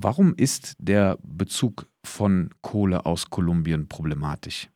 Warum ist der Bezug von Kohle aus Kolumbien problematisch?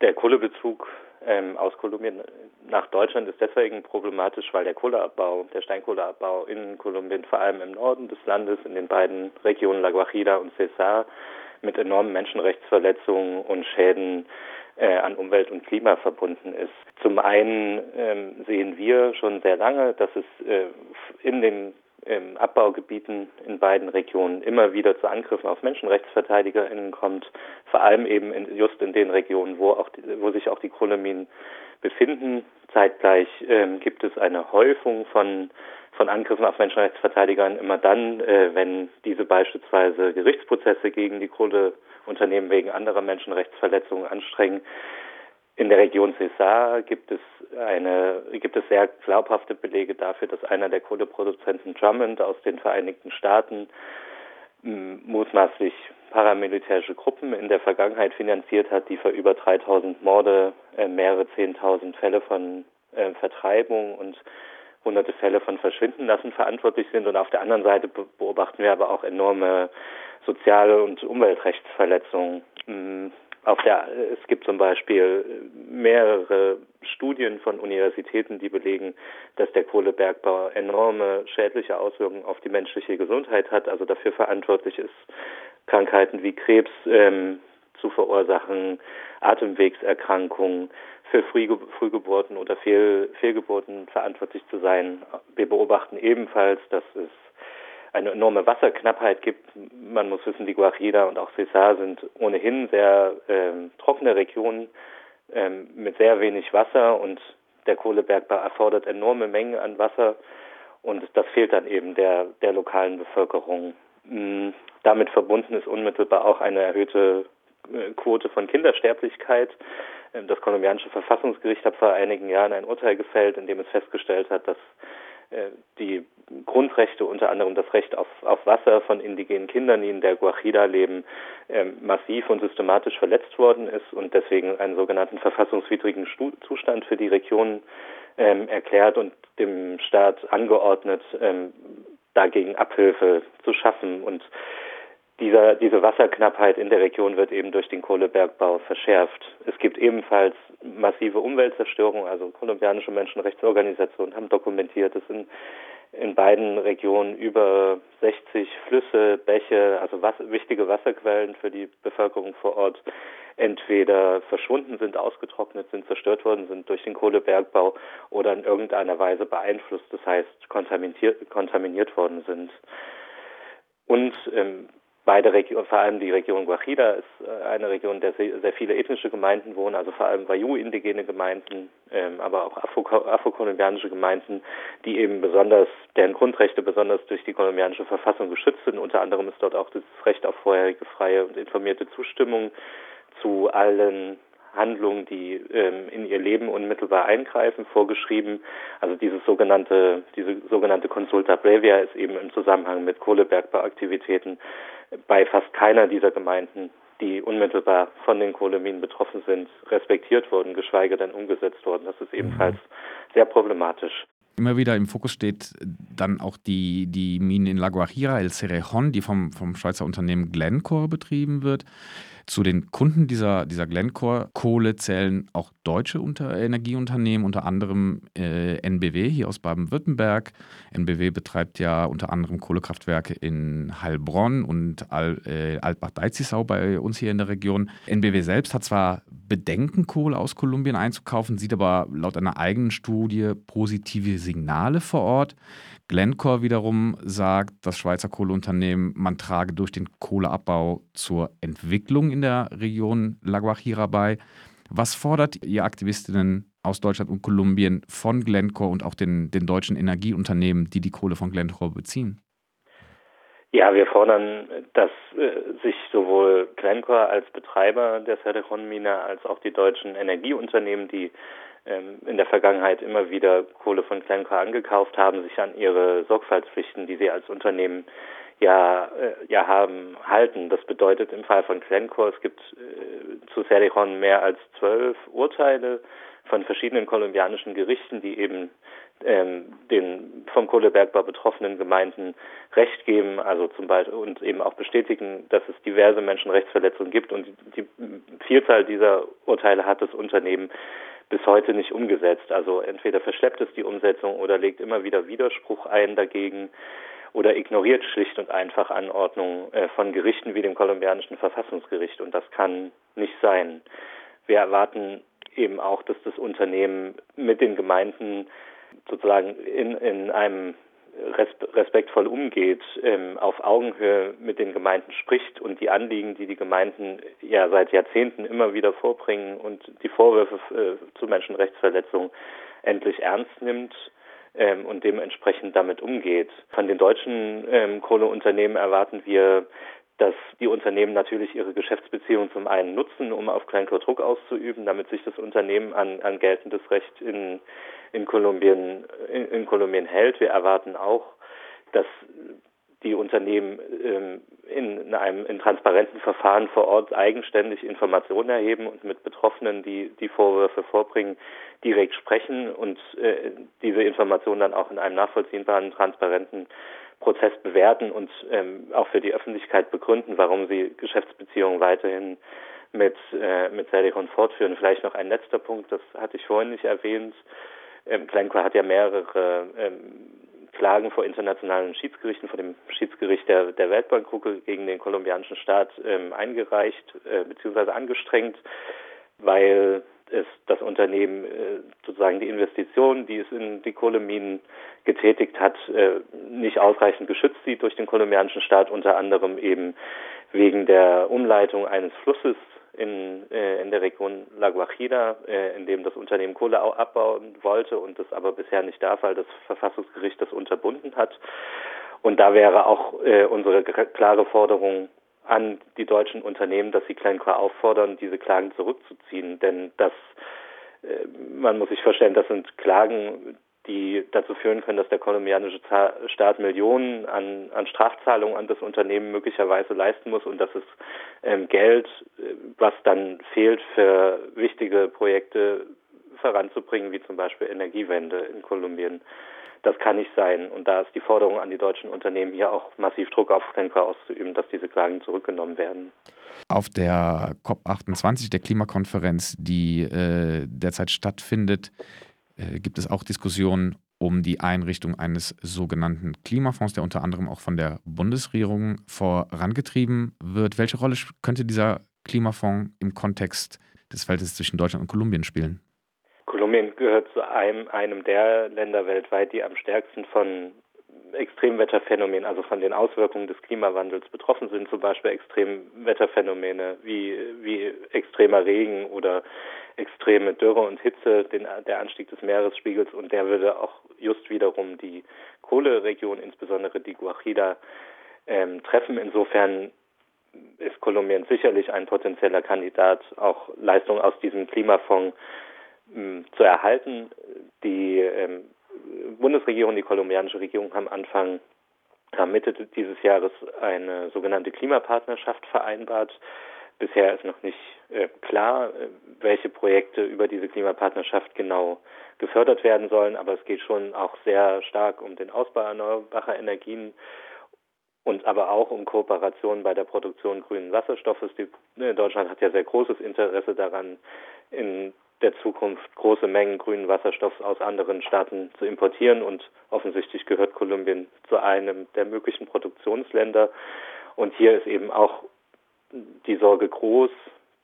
Der Kohlebezug ähm, aus Kolumbien nach Deutschland ist deswegen problematisch, weil der Kohleabbau, der Steinkohleabbau in Kolumbien, vor allem im Norden des Landes, in den beiden Regionen La Guajira und Cesar, mit enormen Menschenrechtsverletzungen und Schäden äh, an Umwelt und Klima verbunden ist. Zum einen ähm, sehen wir schon sehr lange, dass es äh, in den ähm, Abbaugebieten in beiden Regionen immer wieder zu Angriffen auf MenschenrechtsverteidigerInnen kommt, vor allem eben in, just in den Regionen, wo auch die, wo sich auch die Kohleminen befinden. Zeitgleich ähm, gibt es eine Häufung von von Angriffen auf Menschenrechtsverteidigern immer dann, äh, wenn diese beispielsweise Gerichtsprozesse gegen die Kohleunternehmen wegen anderer Menschenrechtsverletzungen anstrengen. In der Region Cesar gibt es eine, gibt es sehr glaubhafte Belege dafür, dass einer der Kohleproduzenten Drummond aus den Vereinigten Staaten mutmaßlich paramilitärische Gruppen in der Vergangenheit finanziert hat, die für über 3000 Morde, äh, mehrere 10.000 Fälle von äh, Vertreibung und hunderte Fälle von Verschwinden lassen verantwortlich sind. Und auf der anderen Seite beobachten wir aber auch enorme soziale und Umweltrechtsverletzungen. Auf der, es gibt zum Beispiel mehrere Studien von Universitäten, die belegen, dass der Kohlebergbau enorme schädliche Auswirkungen auf die menschliche Gesundheit hat, also dafür verantwortlich ist, Krankheiten wie Krebs ähm, zu verursachen, Atemwegserkrankungen, für Frühgeburten oder Fehl, Fehlgeburten verantwortlich zu sein. Wir beobachten ebenfalls, dass es eine enorme Wasserknappheit gibt. Man muss wissen, die Guajira und auch Cesar sind ohnehin sehr ähm, trockene Regionen ähm, mit sehr wenig Wasser und der Kohlebergbau erfordert enorme Mengen an Wasser und das fehlt dann eben der, der lokalen Bevölkerung. Mm, damit verbunden ist unmittelbar auch eine erhöhte äh, Quote von Kindersterblichkeit. Ähm, das kolumbianische Verfassungsgericht hat vor einigen Jahren ein Urteil gefällt, in dem es festgestellt hat, dass die Grundrechte, unter anderem das Recht auf, auf Wasser von indigenen Kindern, die in der Guajira leben, ähm, massiv und systematisch verletzt worden ist und deswegen einen sogenannten verfassungswidrigen Zustand für die Region ähm, erklärt und dem Staat angeordnet, ähm, dagegen Abhilfe zu schaffen. Und dieser, diese Wasserknappheit in der Region wird eben durch den Kohlebergbau verschärft. Es gibt ebenfalls massive Umweltzerstörung, also kolumbianische Menschenrechtsorganisationen haben dokumentiert, dass in, in beiden Regionen über 60 Flüsse, Bäche, also was, wichtige Wasserquellen für die Bevölkerung vor Ort entweder verschwunden sind, ausgetrocknet sind, zerstört worden sind durch den Kohlebergbau oder in irgendeiner Weise beeinflusst, das heißt kontaminiert, kontaminiert worden sind. Und ähm, beide Regionen, vor allem die Region Guajira ist äh, eine Region, in der sehr viele ethnische Gemeinden wohnen, also vor allem Wayu-indigene Gemeinden, ähm, aber auch afrokolumbianische Gemeinden, die eben besonders, deren Grundrechte besonders durch die kolumbianische Verfassung geschützt sind. Unter anderem ist dort auch das Recht auf vorherige freie und informierte Zustimmung zu allen Handlungen, die ähm, in ihr Leben unmittelbar eingreifen, vorgeschrieben. Also dieses sogenannte, diese sogenannte Consulta Previa ist eben im Zusammenhang mit Kohlebergbauaktivitäten bei fast keiner dieser Gemeinden, die unmittelbar von den Kohleminen betroffen sind, respektiert worden, geschweige denn umgesetzt worden. Das ist ebenfalls sehr problematisch. Immer wieder im Fokus steht dann auch die, die Mine in La Guajira, El Cerejón, die vom, vom Schweizer Unternehmen Glencore betrieben wird. Zu den Kunden dieser, dieser Glencore-Kohle zählen auch deutsche Unter Energieunternehmen, unter anderem äh, NBW hier aus Baden-Württemberg. NBW betreibt ja unter anderem Kohlekraftwerke in Heilbronn und Al, äh, Altbach-Deizisau bei uns hier in der Region. NBW selbst hat zwar Bedenken, Kohle aus Kolumbien einzukaufen, sieht aber laut einer eigenen Studie positive Signale vor Ort. Glencore wiederum sagt, das Schweizer Kohleunternehmen, man trage durch den Kohleabbau zur Entwicklung in der Region La Guajira bei. Was fordert ihr Aktivistinnen aus Deutschland und Kolumbien von Glencore und auch den, den deutschen Energieunternehmen, die die Kohle von Glencore beziehen? Ja, wir fordern, dass äh, sich sowohl Glencore als Betreiber der Cerrejón-Mine als auch die deutschen Energieunternehmen, die ähm, in der Vergangenheit immer wieder Kohle von Glencore angekauft haben, sich an ihre Sorgfaltspflichten, die sie als Unternehmen ja, äh, ja haben, halten. Das bedeutet im Fall von Glencore, es gibt äh, zu Cerrejón mehr als zwölf Urteile von verschiedenen kolumbianischen Gerichten, die eben ähm, den vom Kohlebergbau betroffenen Gemeinden Recht geben, also zum Beispiel und eben auch bestätigen, dass es diverse Menschenrechtsverletzungen gibt und die Vielzahl dieser Urteile hat das Unternehmen bis heute nicht umgesetzt. Also entweder verschleppt es die Umsetzung oder legt immer wieder Widerspruch ein dagegen oder ignoriert schlicht und einfach Anordnungen äh, von Gerichten wie dem kolumbianischen Verfassungsgericht und das kann nicht sein. Wir erwarten eben auch, dass das Unternehmen mit den Gemeinden sozusagen in, in einem respektvoll umgeht, ähm, auf Augenhöhe mit den Gemeinden spricht und die Anliegen, die die Gemeinden ja seit Jahrzehnten immer wieder vorbringen und die Vorwürfe äh, zu Menschenrechtsverletzungen endlich ernst nimmt ähm, und dementsprechend damit umgeht. Von den deutschen ähm, Kohleunternehmen erwarten wir dass die Unternehmen natürlich ihre Geschäftsbeziehungen zum einen nutzen, um auf Kleinkohl Druck auszuüben, damit sich das Unternehmen an, an geltendes Recht in, in, Kolumbien, in, in Kolumbien hält. Wir erwarten auch, dass die Unternehmen ähm, in einem in transparenten Verfahren vor Ort eigenständig Informationen erheben und mit Betroffenen, die die Vorwürfe vorbringen, direkt sprechen und äh, diese Informationen dann auch in einem nachvollziehbaren, transparenten Prozess bewerten und ähm, auch für die Öffentlichkeit begründen, warum sie Geschäftsbeziehungen weiterhin mit, äh, mit Celicon fortführen. Vielleicht noch ein letzter Punkt, das hatte ich vorhin nicht erwähnt. Ähm, Glencore hat ja mehrere ähm, Klagen vor internationalen Schiedsgerichten, vor dem Schiedsgericht der, der Weltbankgruppe gegen den kolumbianischen Staat ähm, eingereicht äh, bzw. angestrengt, weil es das Unternehmen äh, sozusagen die Investitionen, die es in die Kohleminen getätigt hat, äh, nicht ausreichend geschützt sieht durch den kolumbianischen Staat, unter anderem eben wegen der Umleitung eines Flusses in, äh, in der Region La Guajira, äh, in dem das Unternehmen Kohle abbauen wollte und das aber bisher nicht darf, weil das Verfassungsgericht das unterbunden hat. Und da wäre auch äh, unsere klare Forderung an die deutschen Unternehmen, dass sie Glencore auffordern, diese Klagen zurückzuziehen. Denn das, äh, man muss sich vorstellen, das sind Klagen, die dazu führen können, dass der kolumbianische Staat Millionen an, an Strafzahlungen an das Unternehmen möglicherweise leisten muss und das ist ähm, Geld, äh, was dann fehlt für wichtige Projekte voranzubringen, wie zum Beispiel Energiewende in Kolumbien. Das kann nicht sein. Und da ist die Forderung an die deutschen Unternehmen, hier auch massiv Druck auf Glencore auszuüben, dass diese Klagen zurückgenommen werden. Auf der COP28, der Klimakonferenz, die äh, derzeit stattfindet, äh, gibt es auch Diskussionen um die Einrichtung eines sogenannten Klimafonds, der unter anderem auch von der Bundesregierung vorangetrieben wird. Welche Rolle könnte dieser Klimafonds im Kontext des Verhältnisses zwischen Deutschland und Kolumbien spielen? Kolumbien gehört zu einem, einem der Länder weltweit, die am stärksten von Extremwetterphänomenen, also von den Auswirkungen des Klimawandels betroffen sind, zum Beispiel Extremwetterphänomene wie, wie extremer Regen oder extreme Dürre und Hitze, den, der Anstieg des Meeresspiegels und der würde auch just wiederum die Kohleregion, insbesondere die Guajira, ähm, treffen. Insofern ist Kolumbien sicherlich ein potenzieller Kandidat, auch Leistungen aus diesem Klimafonds zu erhalten. Die ähm, Bundesregierung, die kolumbianische Regierung haben Anfang Mitte dieses Jahres eine sogenannte Klimapartnerschaft vereinbart. Bisher ist noch nicht äh, klar, äh, welche Projekte über diese Klimapartnerschaft genau gefördert werden sollen, aber es geht schon auch sehr stark um den Ausbau erneuerbarer Energien und aber auch um Kooperation bei der Produktion grünen Wasserstoffes. Die, äh, Deutschland hat ja sehr großes Interesse daran, in der Zukunft große Mengen grünen Wasserstoffs aus anderen Staaten zu importieren und offensichtlich gehört Kolumbien zu einem der möglichen Produktionsländer. Und hier ist eben auch die Sorge groß,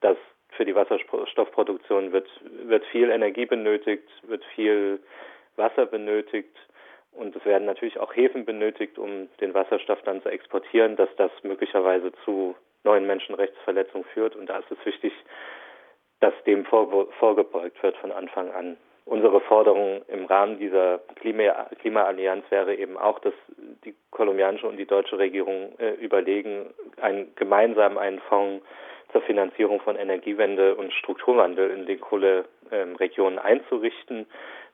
dass für die Wasserstoffproduktion wird, wird viel Energie benötigt, wird viel Wasser benötigt und es werden natürlich auch Häfen benötigt, um den Wasserstoff dann zu exportieren, dass das möglicherweise zu neuen Menschenrechtsverletzungen führt. Und da ist es wichtig, dass dem vorgebeugt wird von Anfang an. Unsere Forderung im Rahmen dieser Klima Klimaallianz wäre eben auch, dass die kolumbianische und die deutsche Regierung äh, überlegen, einen, gemeinsam einen Fonds zur Finanzierung von Energiewende und Strukturwandel in den Kohleregionen ähm, einzurichten,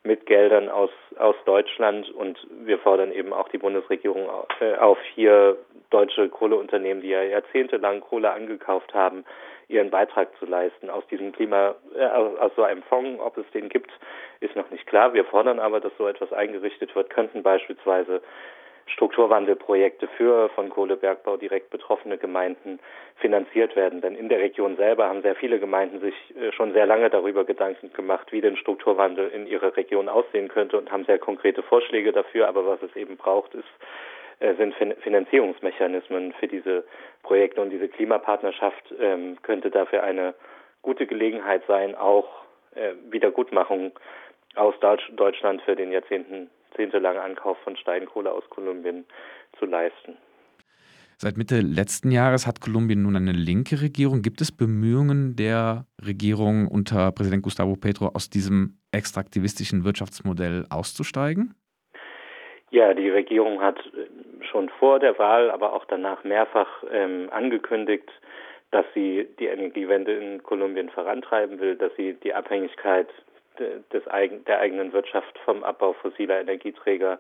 mit Geldern aus, aus Deutschland und wir fordern eben auch die Bundesregierung äh, auf, hier deutsche Kohleunternehmen, die ja jahrzehntelang Kohle angekauft haben, ihren Beitrag zu leisten. Aus diesem Klima, äh, aus so einem Fonds, ob es den gibt, ist noch nicht klar. Wir fordern aber, dass so etwas eingerichtet wird, könnten beispielsweise Strukturwandelprojekte für von Kohlebergbau direkt betroffene Gemeinden finanziert werden. Denn in der Region selber haben sehr viele Gemeinden sich äh, schon sehr lange darüber Gedanken gemacht, wie denn Strukturwandel in ihrer Region aussehen könnte und haben sehr konkrete Vorschläge dafür. Aber was es eben braucht, ist äh, sind Finanzierungsmechanismen für diese Projekte und diese Klimapartnerschaft ähm, könnte dafür eine gute Gelegenheit sein, auch äh, Wiedergutmachung aus Deutschland für den Jahrzehnten jahrzehntelangen Ankauf von Steinkohle aus Kolumbien zu leisten. Seit Mitte letzten Jahres hat Kolumbien nun eine linke Regierung. Gibt es Bemühungen der Regierung unter Präsident Gustavo Petro aus diesem extraktivistischen Wirtschaftsmodell auszusteigen? Ja, die Regierung hat äh, schon vor der Wahl, aber auch danach mehrfach ähm, angekündigt, dass sie die Energiewende in Kolumbien vorantreiben will, dass sie die Abhängigkeit des, der eigenen Wirtschaft vom Abbau fossiler Energieträger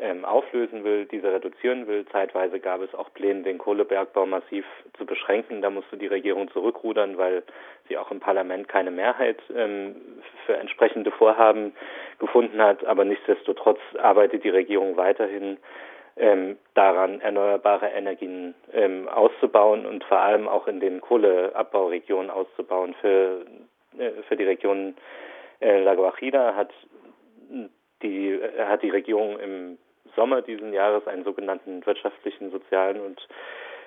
ähm, auflösen will, diese reduzieren will. Zeitweise gab es auch Pläne, den Kohlebergbau massiv zu beschränken. Da musste die Regierung zurückrudern, weil sie auch im Parlament keine Mehrheit ähm, für entsprechende Vorhaben gefunden hat. Aber nichtsdestotrotz arbeitet die Regierung weiterhin ähm, daran, erneuerbare Energien ähm, auszubauen und vor allem auch in den Kohleabbauregionen auszubauen. Für, äh, für die Regionen La Guajira hat die, äh, hat die Regierung im Sommer diesen Jahres einen sogenannten wirtschaftlichen, sozialen und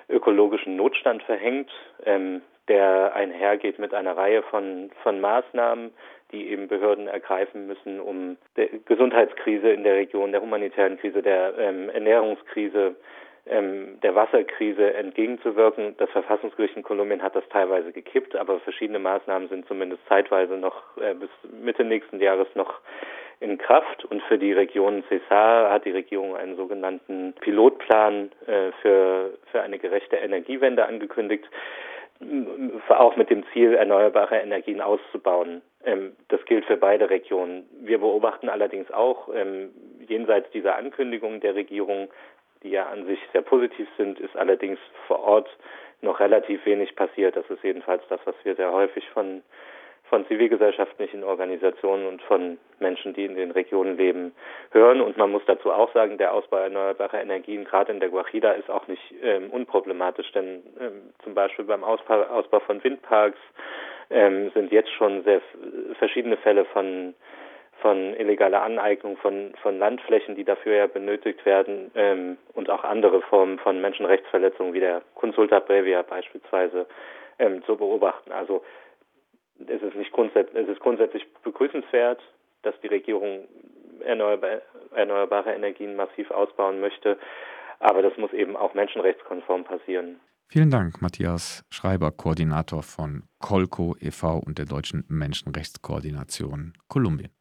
ökologischen Notstand verhängt, ähm, der einhergeht mit einer Reihe von, von Maßnahmen, die eben Behörden ergreifen müssen, um der Gesundheitskrise in der Region, der humanitären Krise, der ähm, Ernährungskrise, ähm, der Wasserkrise entgegenzuwirken. Das Verfassungsgericht in Kolumbien hat das teilweise gekippt, aber verschiedene Maßnahmen sind zumindest zeitweise noch äh, bis Mitte nächsten Jahres noch in Kraft. Und für die Region Cesar hat die Regierung einen sogenannten Pilotplan äh, für, für eine gerechte Energiewende angekündigt auch mit dem Ziel, erneuerbare Energien auszubauen. Ähm, das gilt für beide Regionen. Wir beobachten allerdings auch ähm, jenseits dieser Ankündigung der Regierung die ja an sich sehr positiv sind, ist allerdings vor Ort noch relativ wenig passiert. Das ist jedenfalls das, was wir sehr häufig von, von zivilgesellschaftlichen Organisationen und von Menschen, die in den Regionen leben, hören. Und man muss dazu auch sagen, der Ausbau erneuerbarer Energien, gerade in der Guajira, ist auch nicht ähm, unproblematisch, denn ähm, zum Beispiel beim Ausbau, Ausbau von Windparks ähm, sind jetzt schon sehr verschiedene Fälle von von illegaler Aneignung von, von Landflächen, die dafür ja benötigt werden, ähm, und auch andere Formen von Menschenrechtsverletzungen wie der Consulta Previa beispielsweise ähm, zu beobachten. Also es ist nicht grundsätzlich, es ist grundsätzlich begrüßenswert, dass die Regierung erneuerbare, erneuerbare Energien massiv ausbauen möchte, aber das muss eben auch menschenrechtskonform passieren. Vielen Dank, Matthias Schreiber, Koordinator von Colco e.V. und der Deutschen Menschenrechtskoordination Kolumbien.